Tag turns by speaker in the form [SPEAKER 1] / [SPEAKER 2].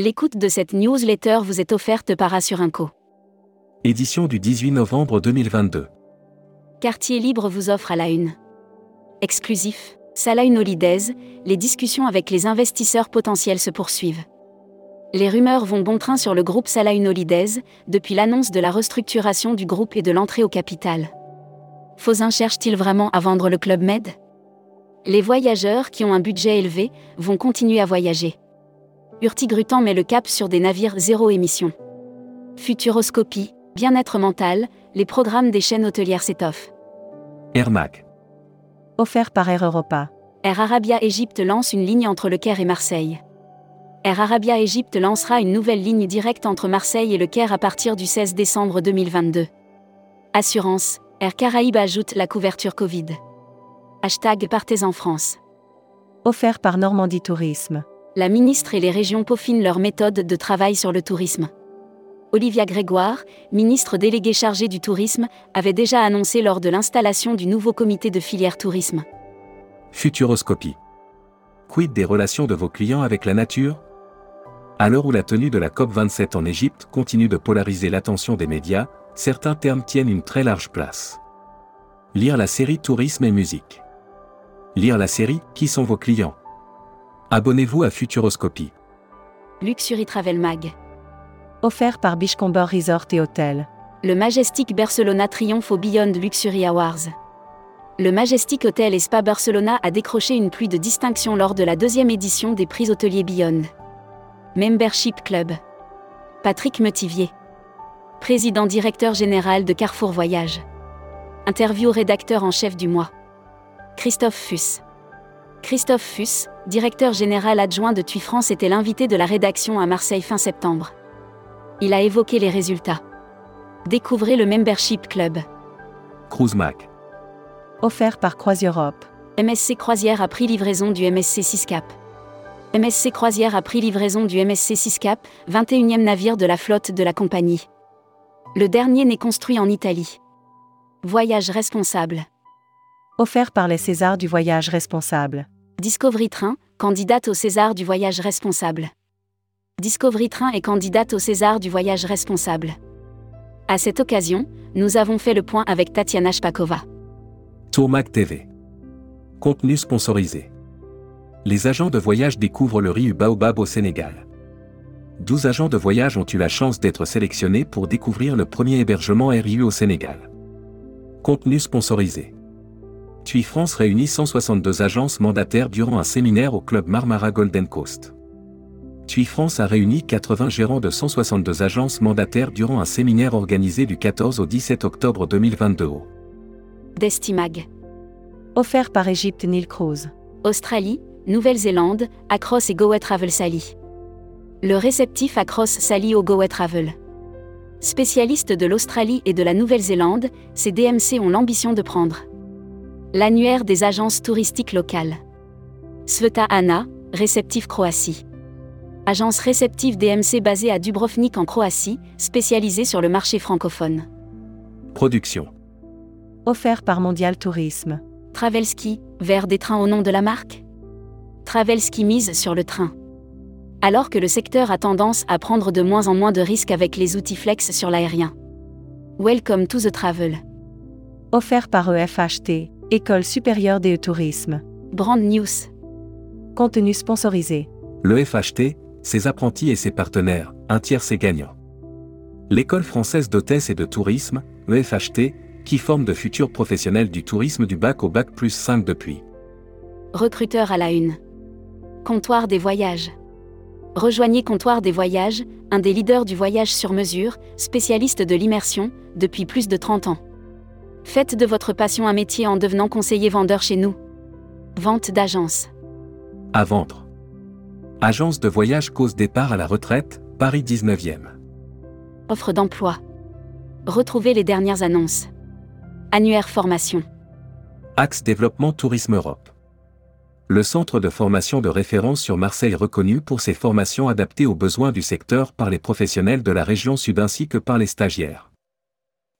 [SPEAKER 1] L'écoute de cette newsletter vous est offerte par Assurinco.
[SPEAKER 2] Édition du 18 novembre 2022.
[SPEAKER 1] Quartier Libre vous offre à la une. Exclusif, Salah Holidays, les discussions avec les investisseurs potentiels se poursuivent. Les rumeurs vont bon train sur le groupe Salah Holidays, depuis l'annonce de la restructuration du groupe et de l'entrée au capital. Fosin cherche-t-il vraiment à vendre le Club Med? Les voyageurs qui ont un budget élevé vont continuer à voyager. Hurtigruten met le cap sur des navires zéro émission. Futuroscopie, bien-être mental, les programmes des chaînes hôtelières s'étoffent.
[SPEAKER 2] Air Mac.
[SPEAKER 3] Offert par Air Europa.
[SPEAKER 1] Air Arabia Égypte lance une ligne entre le Caire et Marseille. Air Arabia Égypte lancera une nouvelle ligne directe entre Marseille et le Caire à partir du 16 décembre 2022. Assurance, Air Caraïbes ajoute la couverture Covid. Hashtag Partez en France.
[SPEAKER 3] Offert par Normandie Tourisme.
[SPEAKER 1] La ministre et les régions peaufinent leur méthode de travail sur le tourisme. Olivia Grégoire, ministre déléguée chargée du tourisme, avait déjà annoncé lors de l'installation du nouveau comité de filière tourisme.
[SPEAKER 2] Futuroscopie. Quid des relations de vos clients avec la nature? À l'heure où la tenue de la COP27 en Égypte continue de polariser l'attention des médias, certains termes tiennent une très large place. Lire la série Tourisme et musique. Lire la série Qui sont vos clients? Abonnez-vous à Futuroscopie.
[SPEAKER 1] Luxury Travel Mag.
[SPEAKER 3] Offert par Bichcomber Resort et Hotel.
[SPEAKER 1] Le Majestic Barcelona triomphe au Beyond Luxury Awards. Le Majestic Hotel et Spa Barcelona a décroché une pluie de distinction lors de la deuxième édition des prix hôteliers Beyond. Membership Club. Patrick Metivier président directeur général de Carrefour Voyage. Interview rédacteur en chef du mois. Christophe Fuss. Christophe Fuss, directeur général adjoint de TUI France, était l'invité de la rédaction à Marseille fin septembre. Il a évoqué les résultats. Découvrez le Membership Club.
[SPEAKER 2] Cruise Mac.
[SPEAKER 3] Offert par Europe.
[SPEAKER 1] MSC Croisière a pris livraison du MSC 6 Cap. MSC Croisière a pris livraison du MSC 6 Cap, 21e navire de la flotte de la compagnie. Le dernier n'est construit en Italie. Voyage responsable.
[SPEAKER 3] Offert par les Césars du voyage responsable.
[SPEAKER 1] Discovery Train, candidate au César du voyage responsable. Discovery Train est candidate au César du voyage responsable. À cette occasion, nous avons fait le point avec Tatiana Shpakova.
[SPEAKER 2] Tourmac TV. Contenu sponsorisé. Les agents de voyage découvrent le riz Baobab au Sénégal. 12 agents de voyage ont eu la chance d'être sélectionnés pour découvrir le premier hébergement RIU au Sénégal. Contenu sponsorisé. TUI France réunit 162 agences mandataires durant un séminaire au club Marmara Golden Coast. TUI France a réuni 80 gérants de 162 agences mandataires durant un séminaire organisé du 14 au 17 octobre 2022 au
[SPEAKER 1] Destimag.
[SPEAKER 3] Offert par Egypte Nil Cruise.
[SPEAKER 1] Australie, Nouvelle-Zélande, Across et Goa Travel Sally. Le réceptif Across Sally au Goa Travel. Spécialiste de l'Australie et de la Nouvelle-Zélande, ces DMC ont l'ambition de prendre l'annuaire des agences touristiques locales. Sveta Anna, réceptif Croatie. Agence réceptive DMC basée à Dubrovnik en Croatie, spécialisée sur le marché francophone.
[SPEAKER 2] Production.
[SPEAKER 3] Offert par Mondial Tourisme.
[SPEAKER 1] Travelski, vers des trains au nom de la marque? Travelski mise sur le train alors que le secteur a tendance à prendre de moins en moins de risques avec les outils flex sur l'aérien. Welcome to the travel.
[SPEAKER 3] Offert par EFHT, École supérieure des tourisme.
[SPEAKER 1] Brand News.
[SPEAKER 3] Contenu sponsorisé.
[SPEAKER 2] Le FHT, ses apprentis et ses partenaires, un tiers c'est gagnant. L'école française d'hôtesse et de tourisme, EFHT, qui forme de futurs professionnels du tourisme du bac au bac plus 5 depuis.
[SPEAKER 1] Recruteur à la une. Comptoir des voyages. Rejoignez Comptoir des Voyages, un des leaders du voyage sur mesure, spécialiste de l'immersion, depuis plus de 30 ans. Faites de votre passion un métier en devenant conseiller vendeur chez nous. Vente d'agence.
[SPEAKER 2] À vendre. Agence de voyage cause départ à la retraite, Paris 19e.
[SPEAKER 1] Offre d'emploi. Retrouvez les dernières annonces. Annuaire formation.
[SPEAKER 2] Axe développement Tourisme Europe le centre de formation de référence sur Marseille reconnu pour ses formations adaptées aux besoins du secteur par les professionnels de la région sud ainsi que par les stagiaires.